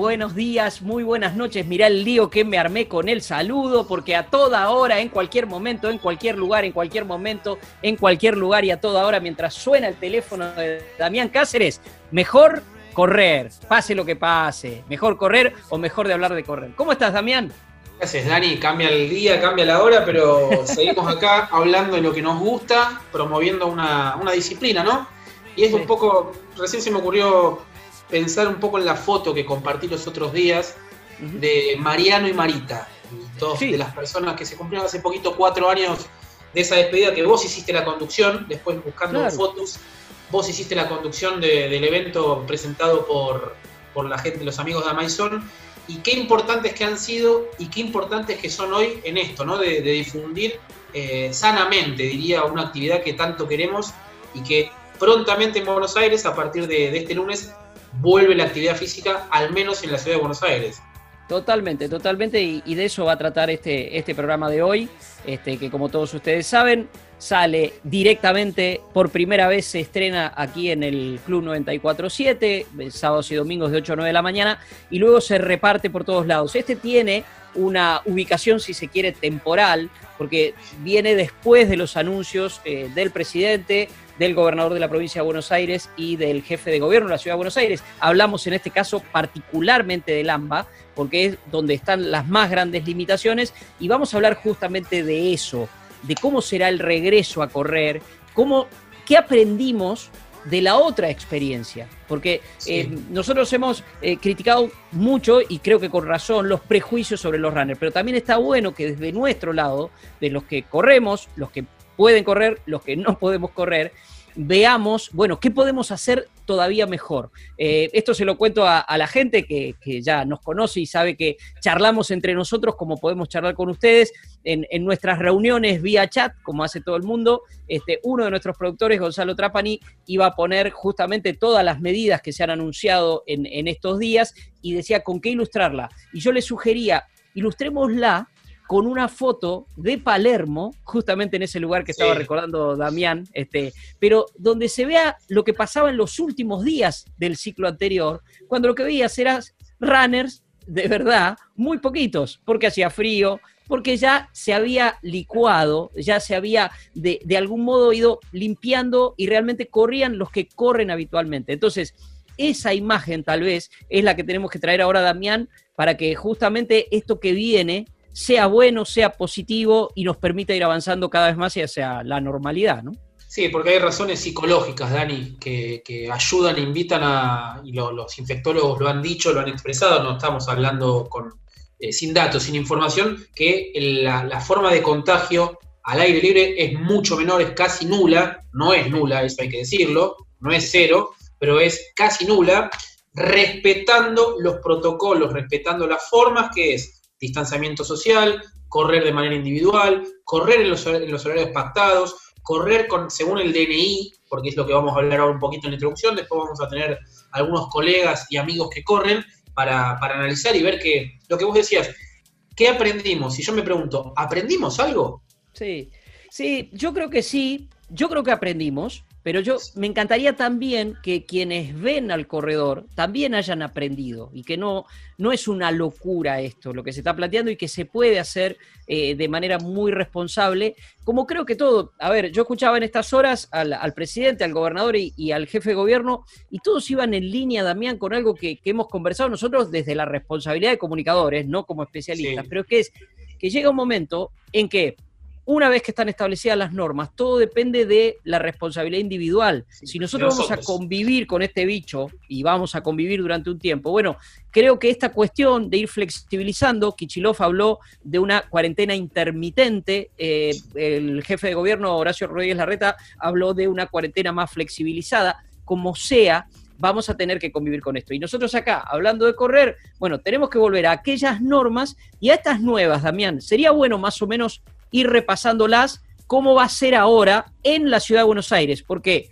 Buenos días, muy buenas noches. Mirá el lío que me armé con el saludo, porque a toda hora, en cualquier momento, en cualquier lugar, en cualquier momento, en cualquier lugar y a toda hora, mientras suena el teléfono de Damián Cáceres, mejor correr, pase lo que pase, mejor correr o mejor de hablar de correr. ¿Cómo estás, Damián? Gracias, Dani. Cambia el día, cambia la hora, pero seguimos acá hablando de lo que nos gusta, promoviendo una, una disciplina, ¿no? Y es un poco, recién se me ocurrió pensar un poco en la foto que compartí los otros días de Mariano y Marita, dos de las personas que se cumplieron hace poquito cuatro años de esa despedida, que vos hiciste la conducción, después buscando fotos, vos hiciste la conducción del evento presentado por, por la gente, los amigos de Amazon, y qué importantes que han sido y qué importantes que son hoy en esto, ¿no? De, difundir eh, sanamente, diría, una actividad que tanto queremos y que prontamente en Buenos Aires, a partir de este lunes, vuelve la actividad física, al menos en la ciudad de Buenos Aires. Totalmente, totalmente, y, de eso va a tratar este, este programa de hoy, este, que como todos ustedes saben, sale directamente, por primera vez se estrena aquí en el Club 94.7, sábados y domingos de 8 a 9 de la mañana, y luego se reparte por todos lados. Este tiene una ubicación, si se quiere, temporal, porque viene después de los anuncios eh, del presidente, del gobernador de la provincia de Buenos Aires y del jefe de gobierno de la ciudad de Buenos Aires. Hablamos en este caso particularmente del AMBA, porque es donde están las más grandes limitaciones, y vamos a hablar justamente de eso, de cómo será el regreso a correr, cómo, qué aprendimos de la otra experiencia, porque eh, nosotros hemos eh, criticado mucho y creo que con razón los prejuicios sobre los runners, pero también está bueno que desde nuestro lado, de los que corremos, los que pueden correr, los que no podemos correr, veamos, bueno, qué podemos hacer todavía mejor. Eh, esto se lo cuento a, la gente que, ya nos conoce y sabe que charlamos entre nosotros como podemos charlar con ustedes en, nuestras reuniones vía chat, como hace todo el mundo. Este, uno de nuestros productores, Gonzalo Trapani, iba a poner justamente todas las medidas que se han anunciado en, en estos días y decía con qué ilustrarla. Y yo le sugería, ilustrémosla con una foto de Palermo, justamente en ese lugar que estaba recordando Damián, este, pero donde se vea lo que pasaba en los últimos días del ciclo anterior, cuando lo que veías eran runners de verdad, muy poquitos, porque hacía frío, porque ya se había licuado, ya se había de, de algún modo ido limpiando y realmente corrían los que corren habitualmente. Entonces, esa imagen tal vez es la que tenemos que traer ahora, Damián, para que justamente esto que viene sea bueno, sea positivo y nos permita ir avanzando cada vez más hacia la normalidad, ¿no? Sí, porque hay razones psicológicas, Dani, que, ayudan, invitan a, y los infectólogos lo han dicho, lo han expresado, no estamos hablando con, eh, sin datos, sin información, que la, forma de contagio al aire libre es mucho menor, es casi nula, no es nula, eso hay que decirlo, no es cero, pero es casi nula, respetando los protocolos, respetando las formas que es distanciamiento social, correr de manera individual, correr en los, horarios pactados, correr con, según el DNI, porque es lo que vamos a hablar ahora un poquito en la introducción, después vamos a tener algunos colegas y amigos que corren para, analizar y ver que lo que vos decías, ¿qué aprendimos? Si yo me pregunto, ¿aprendimos algo? Sí, sí, yo creo que sí, yo creo que aprendimos, pero yo me encantaría también que quienes ven al corredor también hayan aprendido y que no, no es una locura esto lo que se está planteando y que se puede hacer eh, de manera muy responsable, como creo que todo. A ver, yo escuchaba en estas horas al, presidente, al gobernador y, al jefe de gobierno y todos iban en línea, Damián, con algo que, hemos conversado nosotros desde la responsabilidad de comunicadores, no como especialistas, pero que es que llega un momento en que una vez que están establecidas las normas, todo depende de la responsabilidad individual. si nosotros, vamos a convivir con este bicho y vamos a convivir durante un tiempo, bueno, creo que esta cuestión de ir flexibilizando, Kichilov habló de una cuarentena intermitente, eh, el jefe de gobierno Horacio Rodríguez Larreta habló de una cuarentena más flexibilizada, como sea, vamos a tener que convivir con esto. Y nosotros acá, hablando de correr, bueno, tenemos que volver a aquellas normas y a estas nuevas, Damián. Sería bueno más o menos ir repasándolas, cómo va a ser ahora en la ciudad de Buenos Aires, porque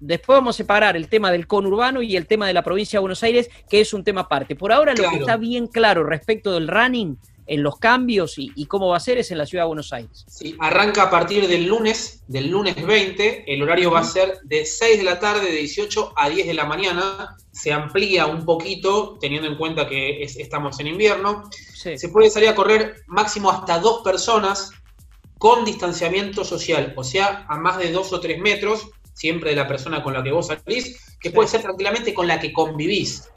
después vamos a separar el tema del conurbano y el tema de la provincia de Buenos Aires, que es un tema aparte. Por ahora lo que está bien claro respecto del running en los cambios y, cómo va a ser es en la ciudad de Buenos Aires. Sí, arranca a partir del lunes, del lunes 20, el horario va a ser de 6 de la tarde, de 18 a 10 de la mañana, se amplía un poquito teniendo en cuenta que estamos en invierno, se puede salir a correr máximo hasta dos personas con distanciamiento social, o sea, a más de dos o tres metros, siempre de la persona con la que vos salís, que puede ser tranquilamente con la que convivís.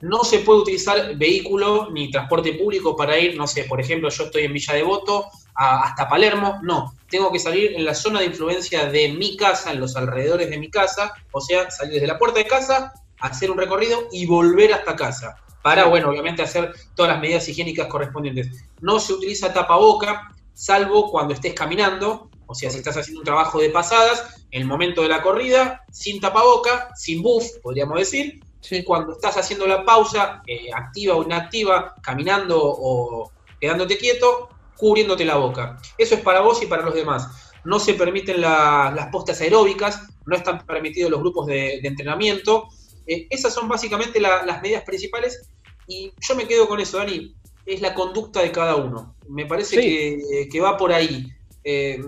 No se puede utilizar vehículo ni transporte público para ir, no sé, por ejemplo, yo estoy en Villa Devoto hasta Palermo, no, tengo que salir en la zona de influencia de mi casa, en los alrededores de mi casa, o sea, salir desde la puerta de casa, hacer un recorrido y volver hasta casa, para, bueno, obviamente hacer todas las medidas higiénicas correspondientes. No se utiliza tapaboca, salvo cuando estés caminando, o sea, si estás haciendo un trabajo de pasadas, en el momento de la corrida, sin tapaboca, sin buff, podríamos decir, y cuando estás haciendo la pausa, eh, activa o inactiva, caminando o quedándote quieto, cubriéndote la boca. Eso es para vos y para los demás. No se permiten las postas aeróbicas, no están permitidos los grupos de, entrenamiento. Eh, esas son básicamente las medidas principales y yo me quedo con eso, Dani. Es la conducta de cada uno. Me parece que, va por ahí. Eh,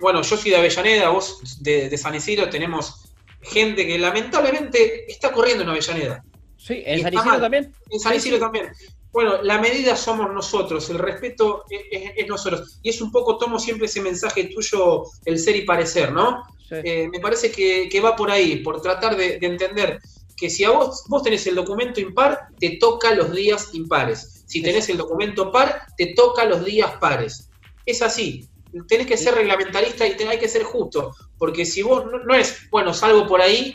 bueno, yo soy de Avellaneda, vos de, de San Isidro tenemos gente que lamentablemente está corriendo en Avellaneda. Sí, en San Isidro también. En San Isidro también. Bueno, la medida somos nosotros, el respeto es, nosotros. Y es un poco, tomo siempre ese mensaje tuyo, el ser y parecer, ¿no? Eh, me parece que, va por ahí, por tratar de, entender que si a vos, vos tenés el documento impar, te toca los días impares. Si tenés el documento par, te toca los días pares. Es así tenés que ser reglamentarista y hay que ser justo, porque si vos no, es, bueno, salgo por ahí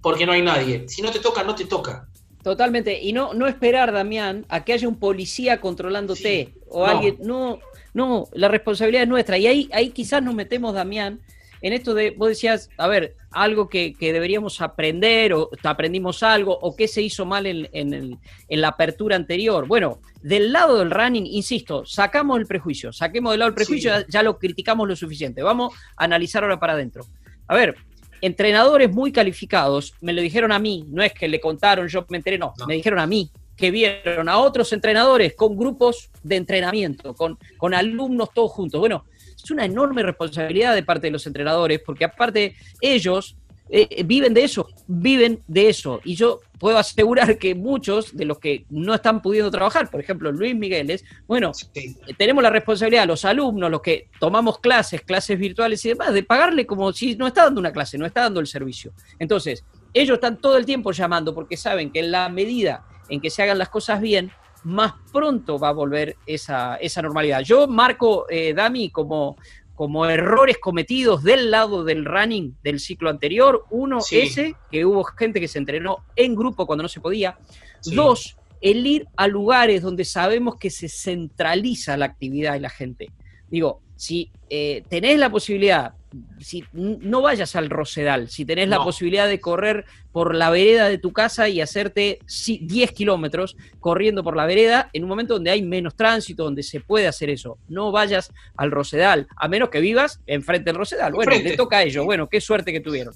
porque no hay nadie, si no te toca, no te toca. Totalmente, y no, no esperar, Damián, a que haya un policía controlándote o alguien, no, no, la responsabilidad es nuestra, y ahí, ahí quizás nos metemos, Damián, en esto de, vos decías, a ver, algo que, deberíamos aprender o aprendimos algo o qué se hizo mal en, en, la apertura anterior. Bueno, del lado del running, insisto, sacamos el prejuicio, saquemos del lado el prejuicio, ya, lo criticamos lo suficiente. Vamos a analizar ahora para adentro. A ver, entrenadores muy calificados me lo dijeron a mí, no es que le contaron, yo me enteré, no, me dijeron a mí que vieron a otros entrenadores con grupos de entrenamiento, con, con alumnos todos juntos. Bueno, es una enorme responsabilidad de parte de los entrenadores, porque aparte ellos eh, viven de eso, viven de eso. Y yo puedo asegurar que muchos de los que no están pudiendo trabajar, por ejemplo Luis Migueles, bueno, eh, tenemos la responsabilidad, los alumnos, los que tomamos clases, clases virtuales y demás, de pagarle como si no está dando una clase, no está dando el servicio. Entonces, ellos están todo el tiempo llamando porque saben que en la medida en que se hagan las cosas bien, más pronto va a volver esa, normalidad. Yo marco, eh, Dami, como, como errores cometidos del lado del running del ciclo anterior. Uno, ese, que hubo gente que se entrenó en grupo cuando no se podía. Dos, el ir a lugares donde sabemos que se centraliza la actividad y la gente. Digo, si eh, tenés la posibilidad, si no vayas al Rosedal, si tenés la posibilidad de correr por la vereda de tu casa y hacerte 10 kilómetros corriendo por la vereda en un momento donde hay menos tránsito, donde se puede hacer eso. No vayas al Rosedal, a menos que vivas enfrente del Rosedal. Bueno, le toca a ellos. Bueno, qué suerte que tuvieron.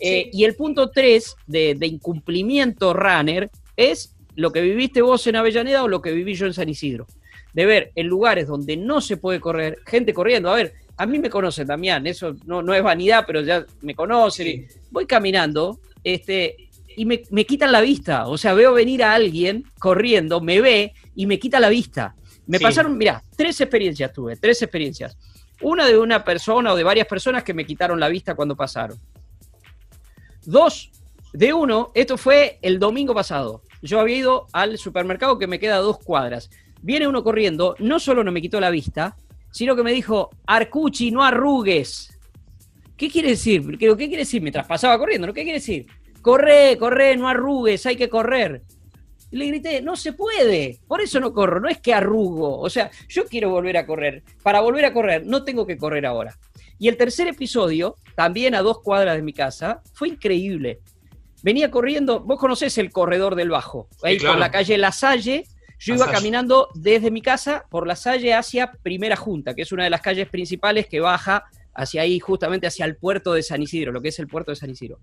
Eh, y el punto 3 de, de incumplimiento runner es lo que viviste vos en Avellaneda o lo que viví yo en San Isidro. De ver en lugares donde no se puede correr, gente corriendo. A ver, a mí me conocen, Damián, eso no, no es vanidad, pero ya me conocen. Voy caminando este, y me, quitan la vista. O sea, veo venir a alguien corriendo, me ve y me quita la vista. Me pasaron, mira, tres experiencias tuve, tres experiencias. Una de una persona o de varias personas que me quitaron la vista cuando pasaron. Dos, de uno, esto fue el domingo pasado. Yo había ido al supermercado que me queda a dos cuadras. Viene uno corriendo, no solo no me quitó la vista, sino que me dijo, Arcuchi, no arrugues. ¿Qué quiere decir? ¿Qué, ¿Qué quiere decir? Mientras pasaba corriendo, ¿no? ¿Qué quiere decir? Corre, corre, no arrugues, hay que correr. Y le grité, no se puede, por eso no corro, no es que arrugo, o sea, yo quiero volver a correr. Para volver a correr, no tengo que correr ahora. Y el tercer episodio, también a dos cuadras de mi casa, fue increíble. Venía corriendo, vos conocés el corredor del Bajo, ahí por la calle La Salle, yo iba caminando desde mi casa por la Salle hacia Primera Junta, que es una de las calles principales que baja hacia ahí, justamente hacia el puerto de San Isidro, lo que es el puerto de San Isidro.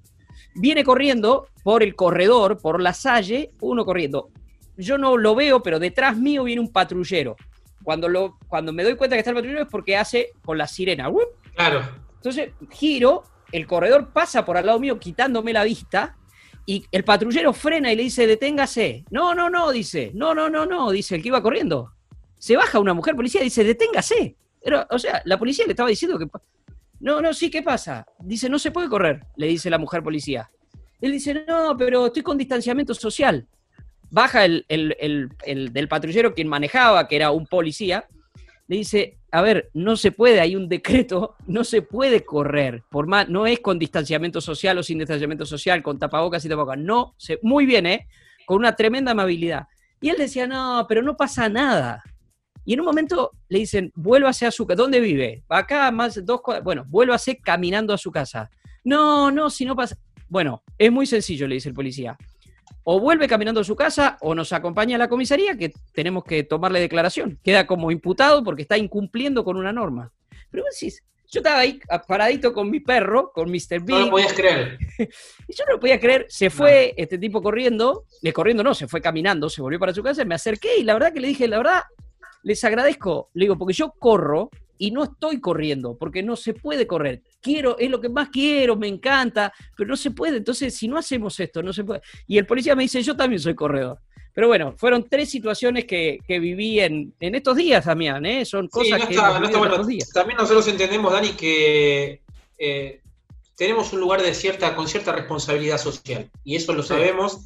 Viene corriendo por el corredor, por la Salle, uno corriendo. Yo no lo veo, pero detrás mío viene un patrullero. Cuando, lo, cuando me doy cuenta que está el patrullero es porque hace con la sirena. Claro. Entonces giro, el corredor pasa por al lado mío quitándome la vista y el patrullero frena y le dice, deténgase. No, no, no, dice. No, no, no, no, dice el que iba corriendo. Se baja una mujer policía y dice, deténgase. O sea, la policía le estaba diciendo que... No, no, sí, ¿qué pasa? Dice, no se puede correr, le dice la mujer policía. Él dice, no, pero estoy con distanciamiento social. Baja el, el del patrullero quien manejaba, que era un policía, le dice, a ver, no se puede, hay un decreto, no se puede correr, por más, no es con distanciamiento social o sin distanciamiento social, con tapabocas y tapabocas, no, se, muy bien, ¿eh? Con una tremenda amabilidad. Y él decía, no, pero no pasa nada. Y en un momento le dicen, vuélvase a su casa, ¿dónde vive? Acá más dos bueno, vuélvase caminando a su casa. No, no, si no pasa. Bueno, es muy sencillo, le dice el policía o vuelve caminando a su casa o nos acompaña a la comisaría que tenemos que tomarle declaración. Queda como imputado porque está incumpliendo con una norma. Pero vos decís, yo estaba ahí paradito con mi perro, con Mr. Big. No lo podías creer. y yo no lo podía creer. Se fue este tipo corriendo, le corriendo no, se fue caminando, se volvió para su casa, me acerqué y la verdad que le dije, la verdad, les agradezco. Le digo, porque yo corro y no estoy corriendo, porque no se puede correr. Quiero, es lo que más quiero, me encanta, pero no se puede. Entonces, si no hacemos esto, no se puede. Y el policía me dice, yo también soy corredor. Pero bueno, fueron tres situaciones que, viví en, estos días, Damián, ¿eh? Son cosas que... También nosotros entendemos, Dani, que eh, tenemos un lugar de cierta, con cierta responsabilidad social, y eso lo sabemos,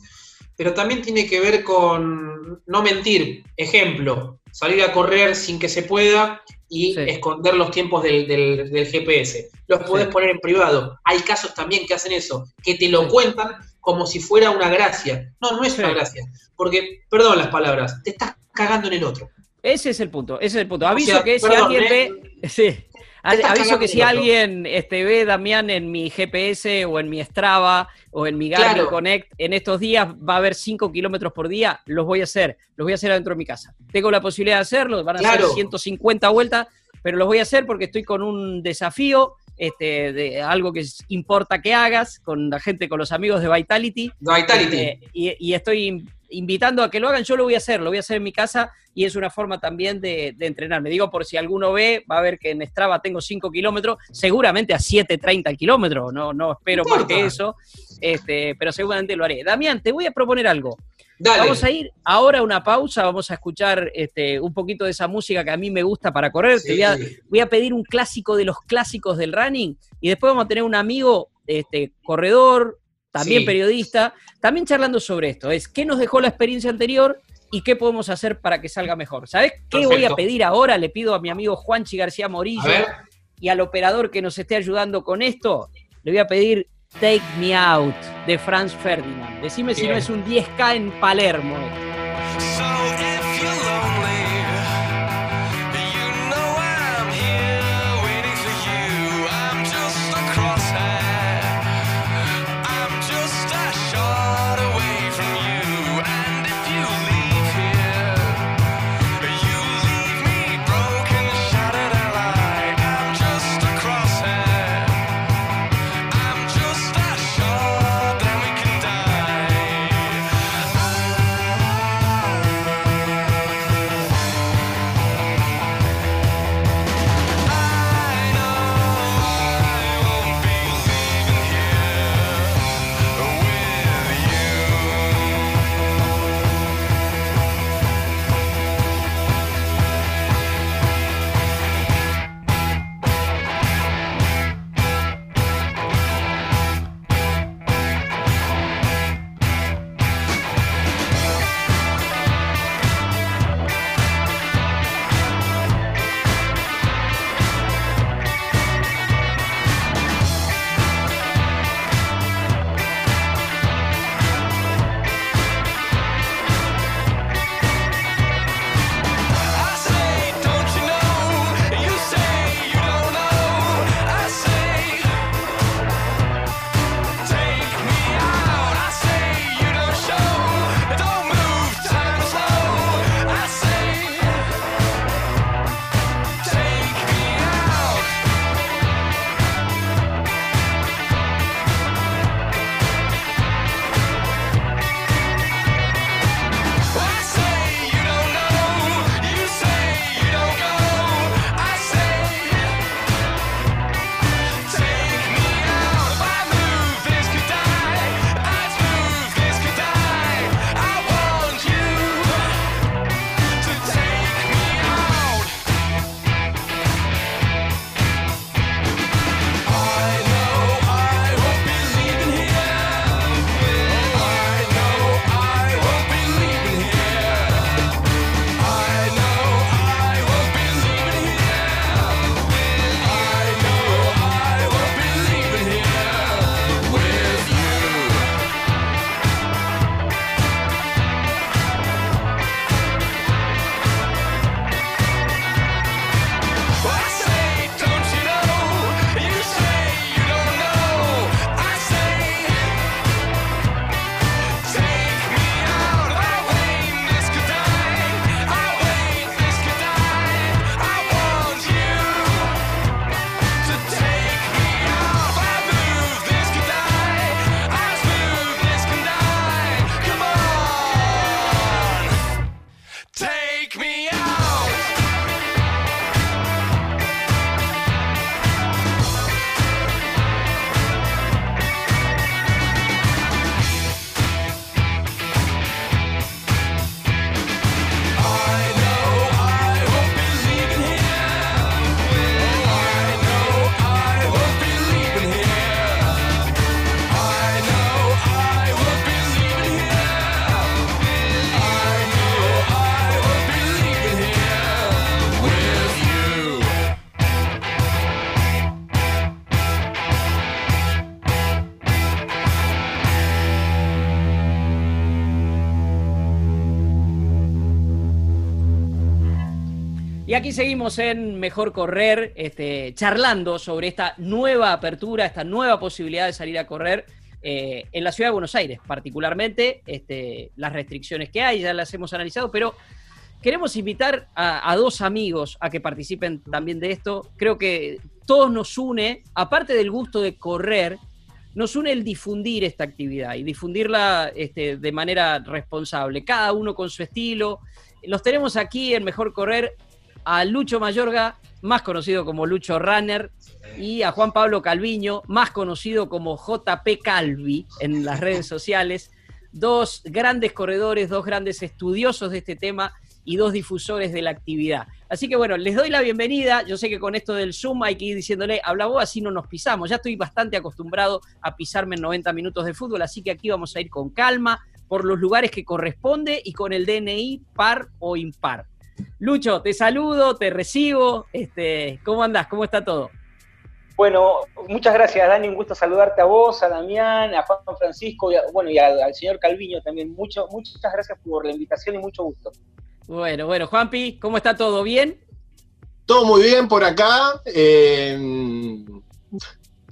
pero también tiene que ver con no mentir. Ejemplo, salir a correr sin que se pueda y esconder los tiempos del, GPS. Los puedes poner en privado. Hay casos también que hacen eso, que te lo cuentan como si fuera una gracia. No, no es una gracia. Porque, perdón las palabras, te estás cagando en el otro. Ese es el punto, ese es el punto. Aviso que si alguien ¿eh? ve. Sí. Aviso que si alguien este, ve Damián en mi GPS o en mi Strava o en mi Garmin Connect en estos días va a haber 5 kilómetros por día, los voy a hacer, los voy a hacer adentro de mi casa. Tengo la posibilidad de hacerlo, van a ser 150 vueltas, pero los voy a hacer porque estoy con un desafío este, de algo que importa que hagas con la gente, con los amigos de Vitality. Vitality. Este, y, estoy invitando a que lo hagan, yo lo voy a hacer, lo voy a hacer en mi casa y es una forma también de, de Me Digo, por si alguno ve, va a ver que en Strava tengo 5 kilómetros, seguramente a 7.30 kilómetros, no, no espero más que eso, este, pero seguramente lo haré. Damián, te voy a proponer algo. Vamos a ir ahora a una pausa, vamos a escuchar este, un poquito de esa música que a mí me gusta para correr. Te voy a, pedir un clásico de los clásicos del running y después vamos a tener un amigo este, corredor, también periodista, también charlando sobre esto. Es qué nos dejó la experiencia anterior y qué podemos hacer para que salga mejor. ¿Sabes qué voy a pedir ahora? Le pido a mi amigo Juanchi García Morillo y al operador que nos esté ayudando con esto, le voy a pedir Take Me Out de Franz Ferdinand. Decime si no es un 10K en Palermo. Aquí seguimos en Mejor Correr, este, charlando sobre esta nueva apertura, esta nueva posibilidad de salir a correr eh, en la ciudad de Buenos Aires, particularmente este, las restricciones que hay, ya las hemos analizado, pero queremos invitar a, dos amigos a que participen también de esto. Creo que todos nos une, aparte del gusto de correr, nos une el difundir esta actividad y difundirla este, de manera responsable, cada uno con su estilo. Los tenemos aquí en Mejor Correr a Lucho Mayorga, más conocido como Lucho Runner, y a Juan Pablo Calviño, más conocido como JP Calvi en las redes sociales. Dos grandes corredores, dos grandes estudiosos de este tema y dos difusores de la actividad. Así que bueno, les doy la bienvenida. Yo sé que con esto del Zoom hay que ir diciéndole, habla vos, así no nos pisamos. Ya estoy bastante acostumbrado a pisarme en 90 minutos de fútbol, así que aquí vamos a ir con calma, por los lugares que corresponde y con el DNI par o impar. Lucho, te saludo, te recibo. Este, ¿Cómo andás? ¿Cómo está todo? Bueno, muchas gracias, Dani. Un gusto saludarte a vos, a Damián, a Juan Francisco y bueno, y al, señor Calviño también. Mucho, muchas gracias por la invitación y mucho gusto. Bueno, bueno, Juanpi, ¿cómo está todo? ¿Bien? Todo muy bien por acá. Eh,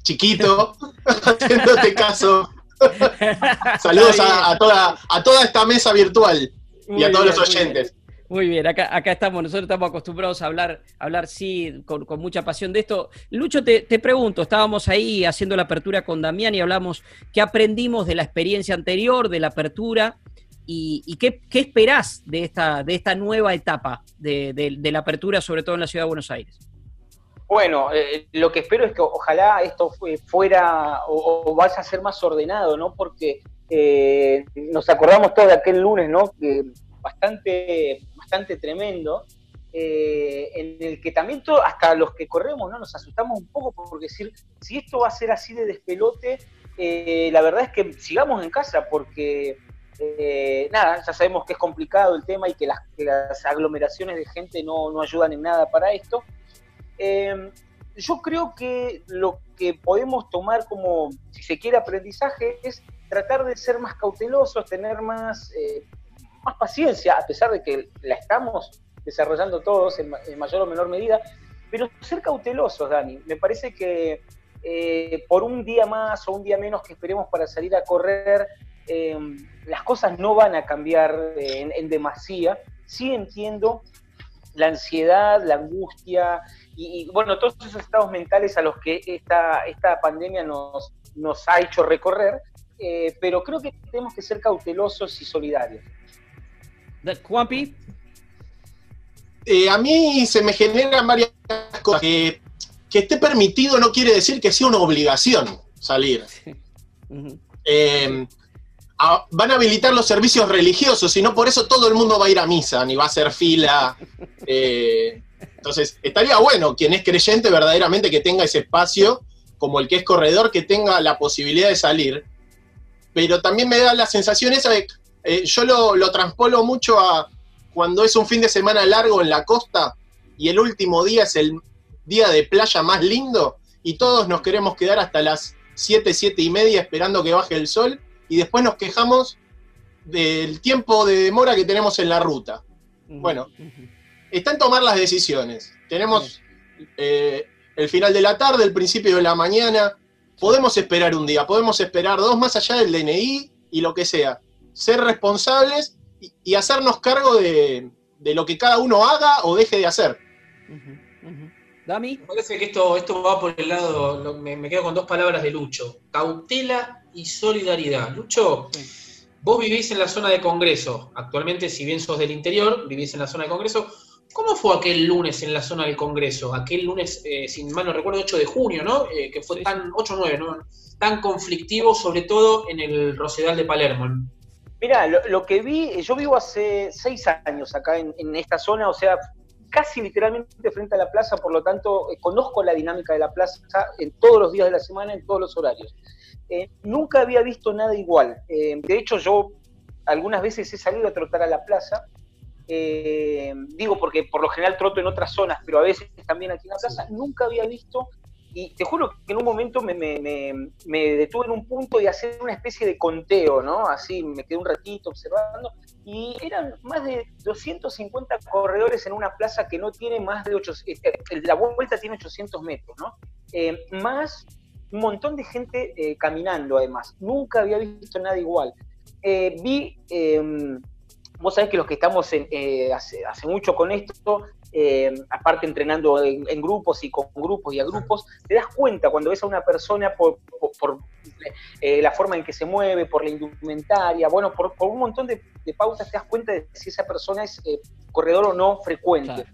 chiquito, haciéndote caso. Saludos a, toda, a toda esta mesa virtual y a todos los oyentes. Muy bien, acá, acá estamos, nosotros estamos acostumbrados a hablar, hablar sí, con, mucha pasión de esto. Lucho, te, pregunto, estábamos ahí haciendo la apertura con Damián y hablamos qué aprendimos de la experiencia anterior, de la apertura, y, qué, qué, esperás de esta, de esta nueva etapa de, la apertura, sobre todo en la ciudad de Buenos Aires. Bueno, eh, lo que espero es que ojalá esto fuera o, vaya a ser más ordenado, ¿no? Porque eh, nos acordamos todos de aquel lunes, ¿no? Bastante bastante tremendo, eh, en el que también todo, hasta los que corremos no nos asustamos un poco por decir, si esto va a ser así de despelote, eh, la verdad es que sigamos en casa porque eh, nada, ya sabemos que es complicado el tema y que las, aglomeraciones de gente no, no, ayudan en nada para esto. yo creo que lo que podemos tomar como, si se quiere, aprendizaje es tratar de ser más cautelosos, tener más más paciencia, a pesar de que la estamos desarrollando todos en, mayor o menor medida, pero ser cautelosos, Dani. Me parece que eh, por un día más o un día menos que esperemos para salir a correr, em, las cosas no van a cambiar en, demasía. Sí entiendo la ansiedad, la angustia y, bueno, todos esos estados mentales a los que esta, esta pandemia nos, nos ha hecho recorrer, eh, pero creo que tenemos que ser cautelosos y solidarios. Juanpi. Eh, a mí se me generan varias cosas. Que, esté permitido no quiere decir que sea una obligación salir. Eh, van a habilitar los servicios religiosos y no por eso todo el mundo va a ir a misa, ni va a hacer fila. Eh, entonces, estaría bueno quien es creyente verdaderamente que tenga ese espacio, como el que es corredor, que tenga la posibilidad de salir. Pero también me da la sensación esa de eh, yo lo, lo transpolo mucho a cuando es un fin de semana largo en la costa y el último día es el día de playa más lindo y todos nos queremos quedar hasta las 7, 7 y media esperando que baje el sol y después nos quejamos del tiempo de demora que tenemos en la ruta. Bueno, está en tomar las decisiones. Tenemos eh, el final de la tarde, el principio de la mañana. Podemos esperar un día, podemos esperar dos más allá del DNI y lo que sea ser responsables y, hacernos cargo de, lo que cada uno haga o deje de hacer. Dami. Me parece que esto, esto va por el lado, me, quedo con dos palabras de Lucho, cautela y solidaridad. Lucho, vos vivís en la zona de Congreso, actualmente si bien sos del interior, vivís en la zona de Congreso. ¿Cómo fue aquel lunes en la zona del Congreso? Aquel lunes, eh, sin mal no recuerdo, 8 de junio, ¿no? Eh, que fue tan, 8 o 9, ¿no? Tan conflictivo, sobre todo en el Rosedal de Palermo. Mira, lo, que vi, yo vivo hace seis años acá en, esta zona, o sea, casi literalmente frente a la plaza, por lo tanto, eh, conozco la dinámica de la plaza en todos los días de la semana, en todos los horarios. Eh, nunca había visto nada igual. Eh, de hecho, yo algunas veces he salido a trotar a la plaza. digo porque por lo general troto en otras zonas, pero a veces también aquí en la plaza. Nunca había visto y te juro que en un momento me, detuve en un punto de hacer una especie de conteo, ¿no? Así me quedé un ratito observando y eran más de 250 corredores en una plaza que no tiene más de 800, eh, la vuelta tiene 800 metros, ¿no? Eh, más un montón de gente eh, caminando además, nunca había visto nada igual. vi, em, vos sabés que los que estamos hace, hace, mucho con esto, aparte entrenando en, grupos y con grupos y a grupos, te das cuenta cuando ves a una persona por, eh, la forma en que se mueve, por la indumentaria, bueno, por, un montón de, pautas te das cuenta de si esa persona es eh, corredor o no frecuente.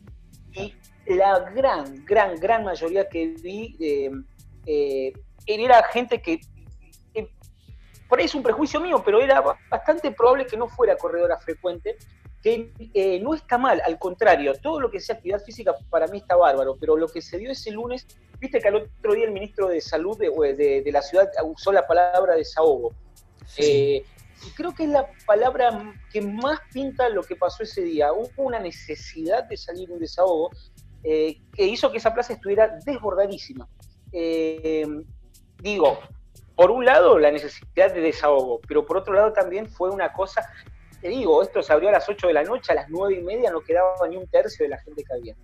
Y la gran, gran, gran mayoría que vi eh, era gente que, por ahí es un prejuicio mío, pero era bastante probable que no fuera corredora frecuente, que no está mal, al contrario, todo lo que sea actividad física para mí está bárbaro, pero lo que se dio ese lunes Viste que al otro día el ministro de Salud de, la ciudad usó la palabra desahogo. Eh, y creo que es la palabra que más pinta lo que pasó ese día. Hubo una necesidad de salir un desahogo eh, que hizo que esa plaza estuviera desbordadísima. Eh, digo, por un lado la necesidad de desahogo, pero por otro lado también fue una cosa, te digo, esto se abrió a las 8 de la noche, a las 9 y media no quedaba ni un tercio de la gente que había.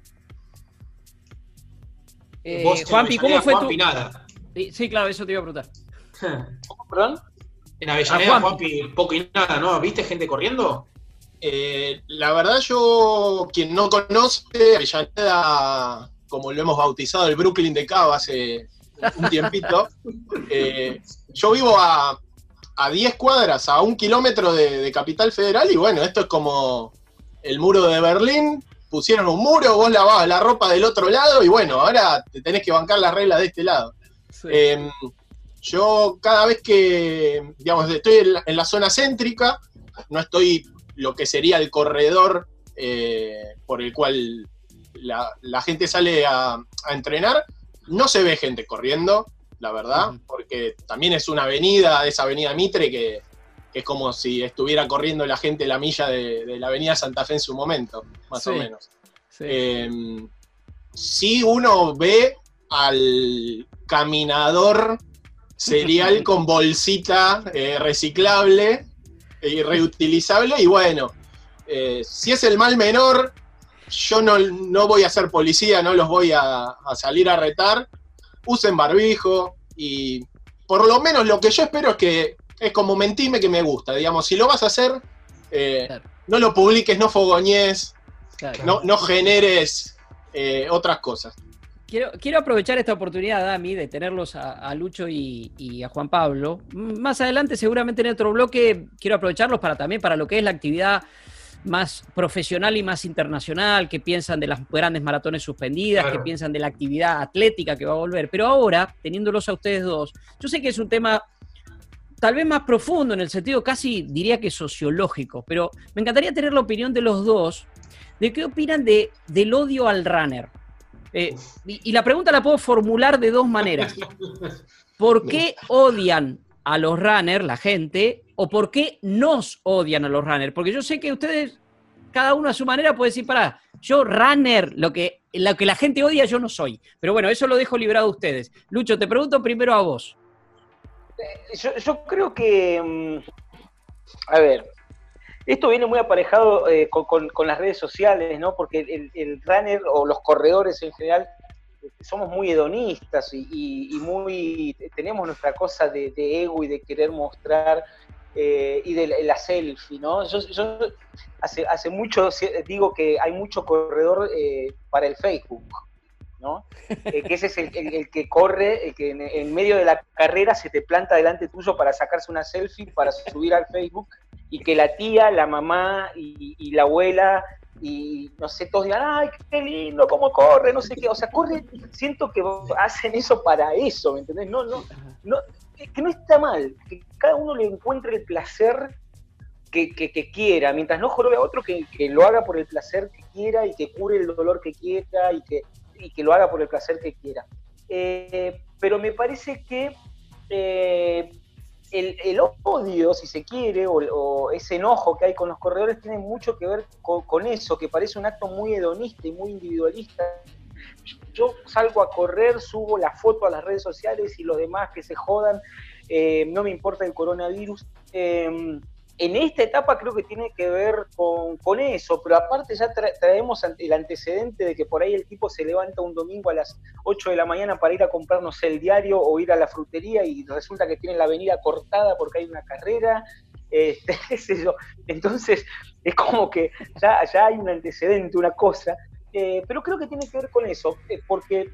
Eh, Juanpi, ¿cómo fue tu...? Nada. Sí, claro, eso te iba a preguntar. ¿Cómo, perdón? En Avellaneda, ah, Juanpi. poco y nada, ¿no? ¿Viste gente corriendo? Eh, la verdad, yo, quien no conoce, Avellaneda, como lo hemos bautizado, el Brooklyn de Cava hace un tiempito, eh, yo vivo a, a 10 cuadras, a un kilómetro de, de, Capital Federal, y bueno, esto es como el muro de Berlín, pusieron un muro, vos lavabas la ropa del otro lado y bueno, ahora te tenés que bancar las reglas de este lado. Em, yo cada vez que, digamos, estoy en la, zona céntrica, no estoy lo que sería el corredor eh, por el cual la, gente sale a, entrenar, no se ve gente corriendo, la verdad, porque también es una avenida, esa avenida Mitre, que, que es como si estuviera corriendo la gente la milla de, la avenida Santa Fe en su momento, más o menos. Sí. Em, uno ve al caminador serial con bolsita eh, reciclable y reutilizable, y bueno, eh, si es el mal menor, yo no, no, voy a ser policía, no los voy a, a salir a retar, usen barbijo y por lo menos lo que yo espero es que es como mentime que me gusta, digamos, si lo vas a hacer, eh, no lo publiques, no fogoñes, no, no, generes eh, otras cosas. Quiero, quiero, aprovechar esta oportunidad, Dami, de tenerlos a, Lucho y, a Juan Pablo. Más adelante, seguramente en otro bloque, quiero aprovecharlos para también para lo que es la actividad más profesional y más internacional, que piensan de las grandes maratones suspendidas, que piensan de la actividad atlética que va a volver. Pero ahora, teniéndolos a ustedes dos, yo sé que es un tema tal vez más profundo, en el sentido casi diría que sociológico, pero me encantaría tener la opinión de los dos, de qué opinan de, del odio al runner. Eh, y, la pregunta la puedo formular de dos maneras. ¿Por qué odian a los runners, la gente, o por qué nos odian a los runners? Porque yo sé que ustedes, cada uno a su manera, puede decir, para, yo runner, lo que, lo que la gente odia, yo no soy. Pero bueno, eso lo dejo librado a ustedes. Lucho, te pregunto primero a vos. Yo, creo que, mm, a ver, esto viene muy aparejado eh, con, las redes sociales, ¿no? Porque el, runner o los corredores en general somos muy hedonistas y, muy tenemos nuestra cosa de, ego y de querer mostrar eh, y de la, selfie, ¿no? Yo, hace, hace mucho digo que hay mucho corredor eh, para el Facebook, ¿no? Eh, que ese es el, que corre, el que en, medio de la carrera se te planta delante tuyo para sacarse una selfie, para subir al Facebook, y que la tía, la mamá y, la abuela y no sé, todos digan, ay, qué lindo, cómo corre, no sé qué, o sea, corre, siento que hacen eso para eso, ¿me entendés? No, no, no, que no está mal, que cada uno le encuentre el placer que, quiera, mientras no jorobe a otro, que, que, lo haga por el placer que quiera y que cure el dolor que quiera y que, y que lo haga por el placer que quiera. Eh, pero me parece que eh, el, odio, si se quiere, o, ese enojo que hay con los corredores tiene mucho que ver con, eso, que parece un acto muy hedonista y muy individualista. Yo salgo a correr, subo la foto a las redes sociales y los demás que se jodan, eh, no me importa el coronavirus. En esta etapa creo que tiene que ver con, eso, pero aparte ya traemos el antecedente de que por ahí el tipo se levanta un domingo a las 8 de la mañana para ir a comprarnos el diario o ir a la frutería y resulta que tiene la avenida cortada porque hay una carrera, este, Entonces es como que ya, ya hay un antecedente, una cosa, eh, pero creo que tiene que ver con eso, eh, porque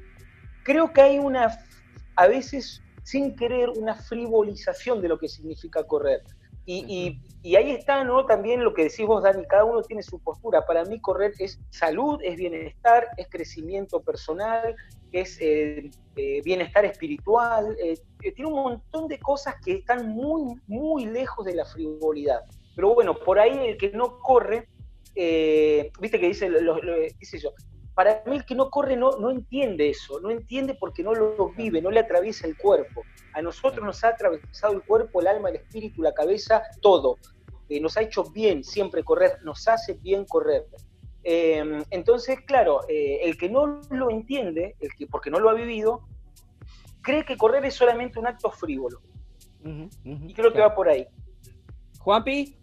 creo que hay una, a veces sin querer, una frivolización de lo que significa correr. Y, ahí está, ¿no? También lo que decís vos, Dani, cada uno tiene su postura. Para mí correr es salud, es bienestar, es crecimiento personal, es eh, eh, bienestar espiritual, eh, tiene un montón de cosas que están muy, muy lejos de la frivolidad. Pero bueno, por ahí el que no corre, viste que dice, lo, dice yo, para mí el que no corre no, no entiende eso, no entiende porque no lo vive, no le atraviesa el cuerpo. A nosotros nos ha atravesado el cuerpo, el alma, el espíritu, la cabeza, todo. Eh, nos ha hecho bien siempre correr, nos hace bien correr. Em, entonces, claro, eh, el que no lo entiende, el que porque no lo ha vivido, cree que correr es solamente un acto frívolo. y creo que va por ahí. Juanpi.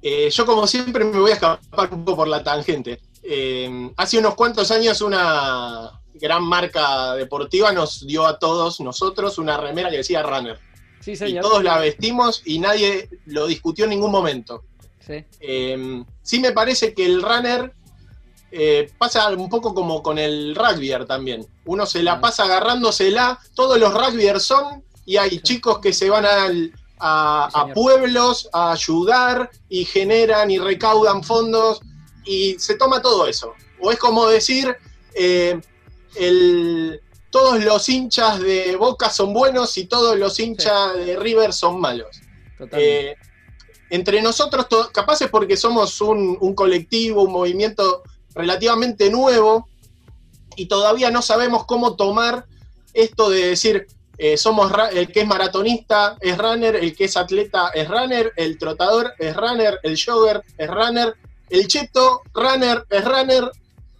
Eh, yo como siempre me voy a escapar un poco por la tangente. Eh, hace unos cuantos años una gran marca deportiva nos dio a todos nosotros una remera que decía Runner. Sí, Y todos la vestimos y nadie lo discutió en ningún momento. Sí, eh, me parece que el runner eh, pasa un poco como con el rugbyer también. Uno se la ah. pasa agarrándosela, todos los rugbyers son, y hay chicos que se van a, pueblos a ayudar y generan y recaudan fondos y se toma todo eso. O es como decir, eh, todos los hinchas de Boca son buenos y todos los hinchas de River son malos. Eh, entre nosotros, capaz es porque somos un, colectivo, un movimiento relativamente nuevo y todavía no sabemos cómo tomar esto de decir, eh, somos el que es maratonista es runner, el que es atleta es runner, el trotador es runner, el jogger es runner, el cheto runner es runner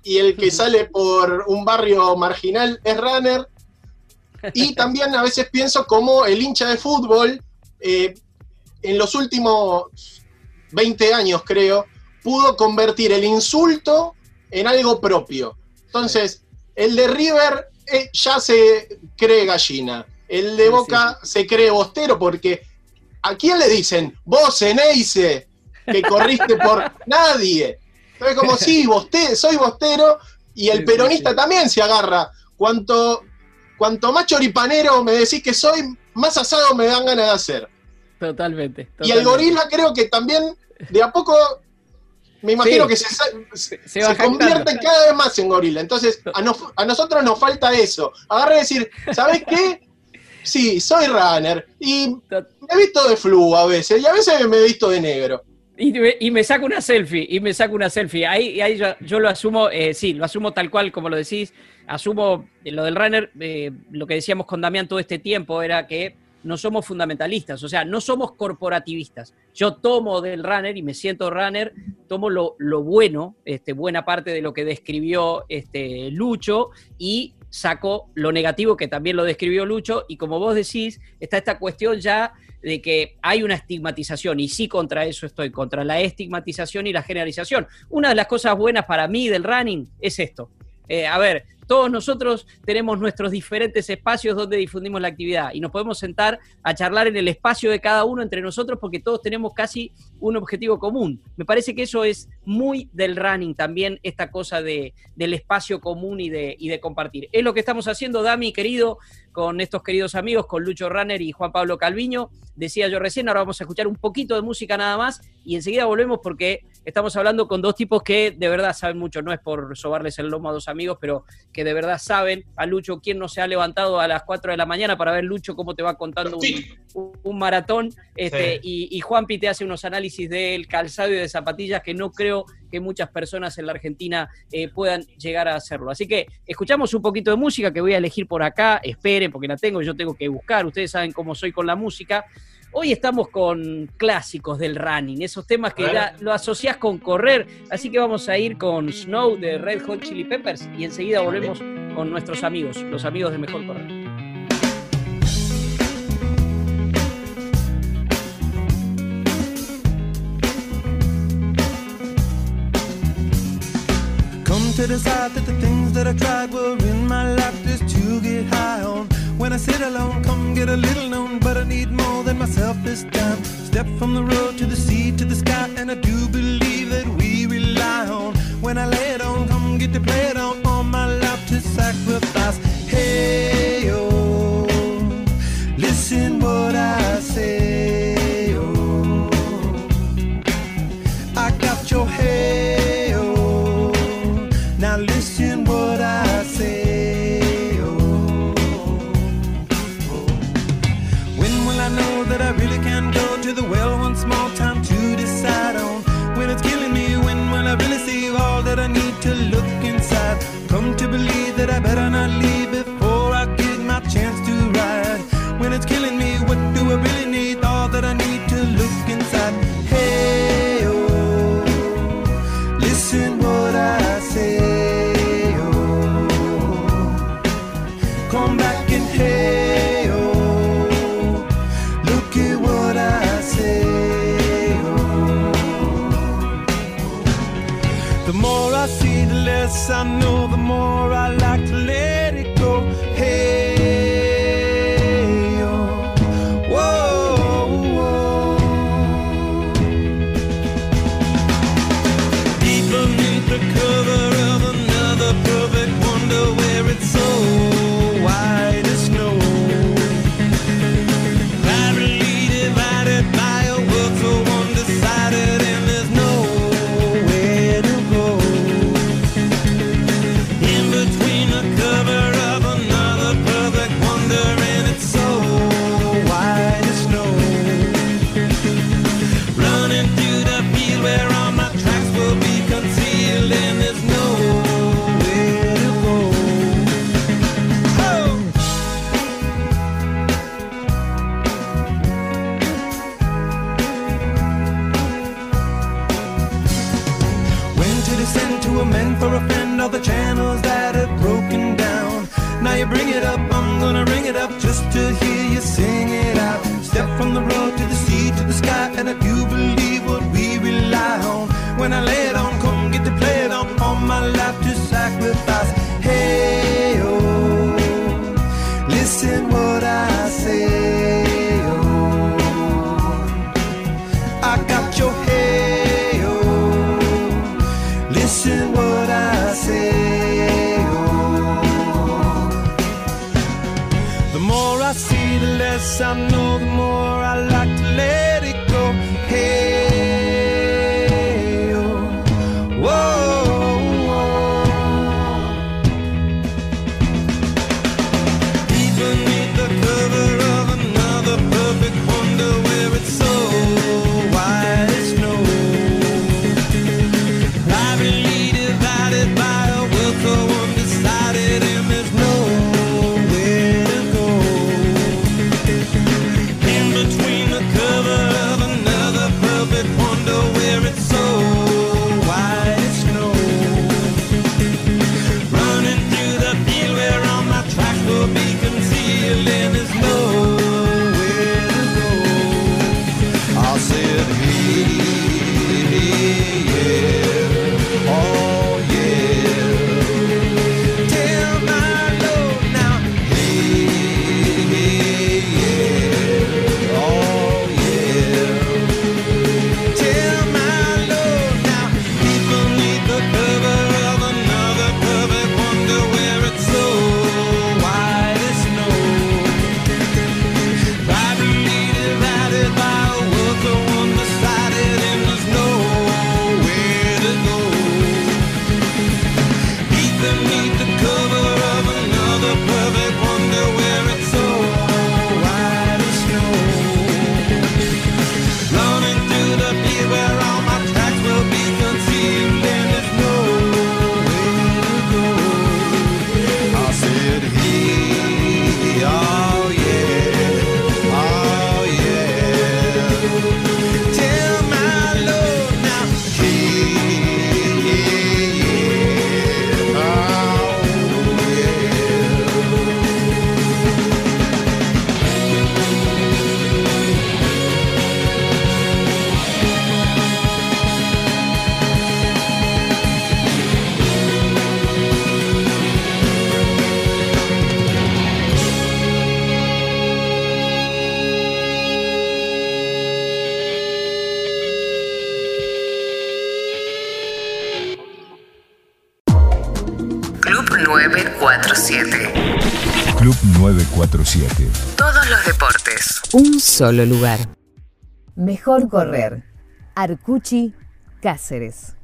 y el que sale por un barrio marginal es runner. Y también a veces pienso como el hincha de fútbol, eh, en los últimos 20 años creo, pudo convertir el insulto en algo propio. Entonces, el de River eh, ya se cree gallina, el de Boca se cree bostero porque ¿a quién le dicen? Vos, Eneise, que corriste por nadie. Entonces, como sí, soy bostero y el peronista también se agarra. Cuanto, cuanto más choripanero me decís que soy, más asado me dan ganas de hacer. Totalmente. Y el gorila creo que también, de a poco, me imagino que se, se, convierte cada vez más en gorila. Entonces, a, a nosotros nos falta eso. Agarra y decir, ¿sabes qué? Sí, soy runner. Y me he visto de flu a veces, y a veces me he visto de negro. Y, me saco una selfie, y me saco una selfie. Ahí, ahí yo, lo asumo, eh, sí, lo asumo tal cual como lo decís. Asumo lo del runner, eh, lo que decíamos con Damián todo este tiempo era que no somos fundamentalistas, o sea, no somos corporativistas. Yo tomo del runner y me siento runner, tomo lo, bueno, este, buena parte de lo que describió este, Lucho y saco lo negativo que también lo describió Lucho y como vos decís, está esta cuestión ya de que hay una estigmatización y sí contra eso estoy, contra la estigmatización y la generalización. Una de las cosas buenas para mí del running es esto. Eh, a ver, todos nosotros tenemos nuestros diferentes espacios donde difundimos la actividad y nos podemos sentar a charlar en el espacio de cada uno entre nosotros porque todos tenemos casi un objetivo común. Me parece que eso es muy del running también, esta cosa de, del espacio común y de, y de compartir. Es lo que estamos haciendo, Dami, querido, con estos queridos amigos, con Lucho Runner y Juan Pablo Calviño. Decía yo recién, ahora vamos a escuchar un poquito de música nada más y enseguida volvemos porque estamos hablando con dos tipos que de verdad saben mucho, no es por sobarles el lomo a dos amigos, pero que de verdad saben. A Lucho, ¿quién no se ha levantado a las 4 de la mañana para ver Lucho cómo te va contando un, maratón? Este, y, y Juanpi te hace unos análisis del calzado y de zapatillas que no creo que muchas personas en la Argentina eh, puedan llegar a hacerlo. Así que escuchamos un poquito de música que voy a elegir por acá, esperen porque la tengo, yo tengo que buscar, ustedes saben cómo soy con la música. Hoy estamos con clásicos del running, esos temas que ya lo asocias con correr. Así que vamos a ir con Snow de Red Hot Chili Peppers y enseguida volvemos con nuestros amigos, los amigos de Mejor Correr. this time. Step from the road to the sea to the sky and I solo lugar. Mejor correr. Arcuchi, Cáceres.